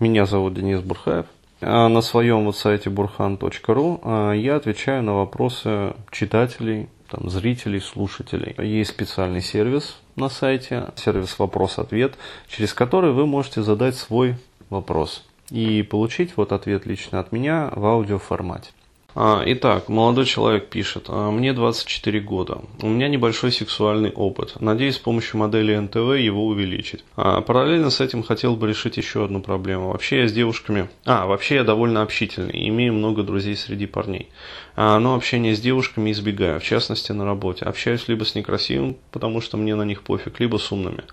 Меня зовут Денис Бурхаев. А на своем вот сайте burhan.ru а, я отвечаю на вопросы читателей, там, зрителей, слушателей. Есть специальный сервис на сайте, сервис «Вопрос-ответ», через который вы можете задать свой вопрос и получить вот ответ лично от меня в аудиоформате. А, итак, молодой человек пишет, «А, мне 24 года, у меня небольшой сексуальный опыт, надеюсь с помощью модели НТВ его увеличить. А, параллельно с этим хотел бы решить еще одну проблему. Вообще я с девушками, а, вообще я довольно общительный, имею много друзей среди парней, но общение с девушками избегаю, в частности на работе. Общаюсь либо с некрасивым, потому что мне на них пофиг, либо с умными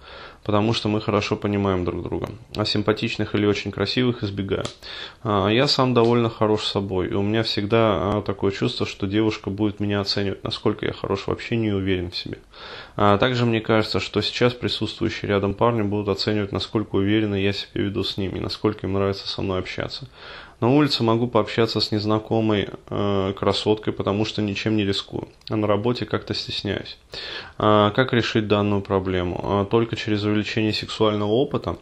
потому что мы хорошо понимаем друг друга. А симпатичных или очень красивых избегаю. А, я сам довольно хорош собой, и у меня всегда а, такое чувство, что девушка будет меня оценивать, насколько я хорош в общении и уверен в себе. А также мне кажется, что сейчас присутствующие рядом парни будут оценивать, насколько уверенно я себя веду с ними, насколько им нравится со мной общаться. На улице могу пообщаться с незнакомой э, красоткой, потому что ничем не рискую. А на работе как-то стесняюсь. А как решить данную проблему? А только через увеличение сексуального опыта?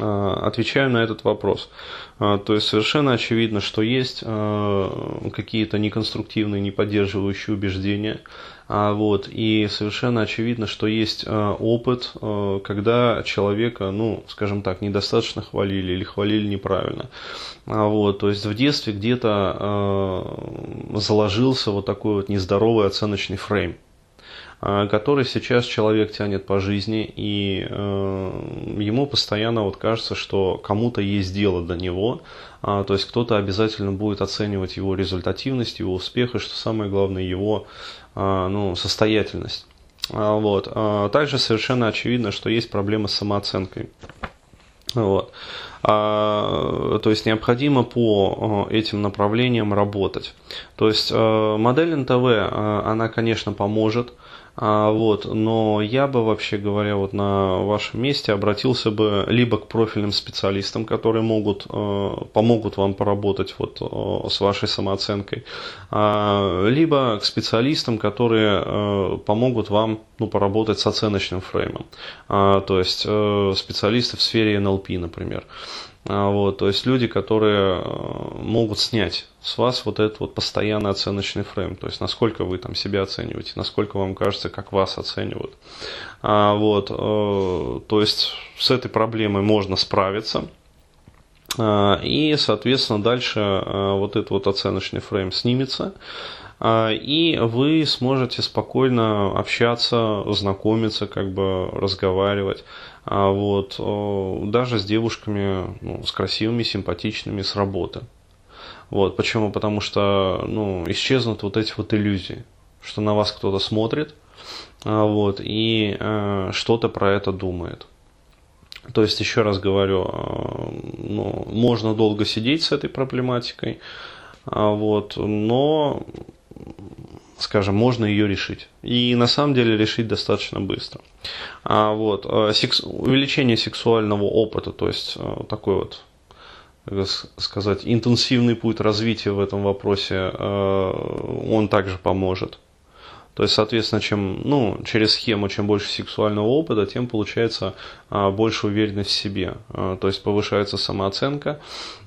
А, отвечаю на этот вопрос. А, то есть совершенно очевидно, что есть а, какие-то неконструктивные, не поддерживающие убеждения. Вот, и совершенно очевидно, что есть опыт, когда человека, ну, скажем так, недостаточно хвалили или хвалили неправильно. Вот, то есть в детстве где-то заложился вот такой вот нездоровый оценочный фрейм. А, который сейчас человек тянет по жизни, и э, ему постоянно вот кажется, что кому-то есть дело до него, а, то есть кто-то обязательно будет оценивать его результативность, его успех, и что самое главное, его а, ну, состоятельность. Вот. Также совершенно очевидно, что есть проблемы с самооценкой. Вот. А, то есть необходимо по этим направлениям работать. То есть модель НТВ, она, конечно, поможет, а, вот, но я бы вообще говоря вот на вашем месте обратился бы либо к профильным специалистам, которые могут э, помогут вам поработать вот э, с вашей самооценкой, э, либо к специалистам, которые э, помогут вам ну, поработать с оценочным фреймом, э, то есть э, специалисты в сфере НЛП, например. А, вот, то есть люди, которые э, могут снять с вас вот этот вот постоянный оценочный фрейм, то есть насколько вы там себя оцениваете, насколько вам кажется, как вас оценивают. А, вот, э, то есть с этой проблемой можно справиться. А, и, соответственно, дальше э, вот этот вот оценочный фрейм снимется и вы сможете спокойно общаться, знакомиться, как бы разговаривать. А вот, даже с девушками, ну, с красивыми, симпатичными, с работы. Вот, почему? Потому что, ну, исчезнут вот эти вот иллюзии, что на вас кто-то смотрит, а, вот, и э, что-то про это думает. То есть, еще раз говорю, э, ну, можно долго сидеть с этой проблематикой, а, вот, но скажем, можно ее решить. И на самом деле решить достаточно быстро. А вот, э, секс, увеличение сексуального опыта, то есть э, такой вот как сказать, интенсивный путь развития в этом вопросе, э, он также поможет. То есть, соответственно, чем, ну, через схему, чем больше сексуального опыта, тем получается а, больше уверенность в себе. А, то есть повышается самооценка.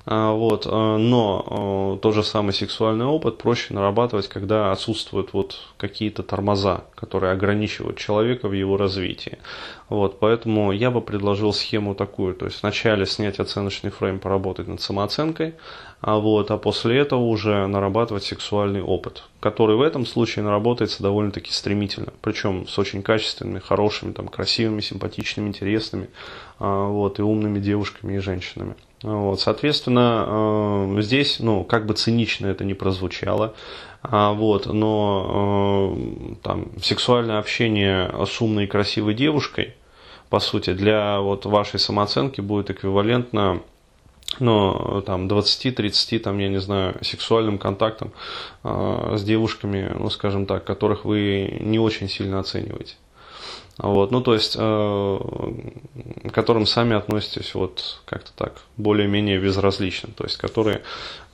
А, вот, а, но а, тот же самый сексуальный опыт проще нарабатывать, когда отсутствуют вот какие-то тормоза, которые ограничивают человека в его развитии. Вот, поэтому я бы предложил схему такую. То есть вначале снять оценочный фрейм, поработать над самооценкой, а, вот, а после этого уже нарабатывать сексуальный опыт, который в этом случае наработается довольно-таки стремительно, причем с очень качественными, хорошими, там, красивыми, симпатичными, интересными, а, вот, и умными девушками и женщинами. Вот, соответственно, а, здесь, ну, как бы цинично это не прозвучало, вот, но там сексуальное общение с умной и красивой девушкой, по сути, для вот вашей самооценки будет эквивалентно но там 20-30, там, я не знаю, сексуальным контактом э, с девушками, ну, скажем так, которых вы не очень сильно оцениваете. Вот, ну, то есть, э, к которым сами относитесь вот как-то так, более-менее безразлично, то есть, которые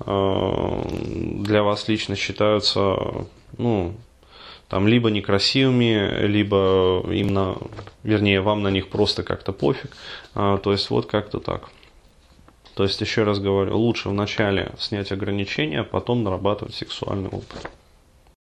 э, для вас лично считаются, ну, там, либо некрасивыми, либо им на, вернее, вам на них просто как-то пофиг, э, то есть, вот как-то так. То есть, еще раз говорю, лучше вначале снять ограничения, а потом нарабатывать сексуальный опыт.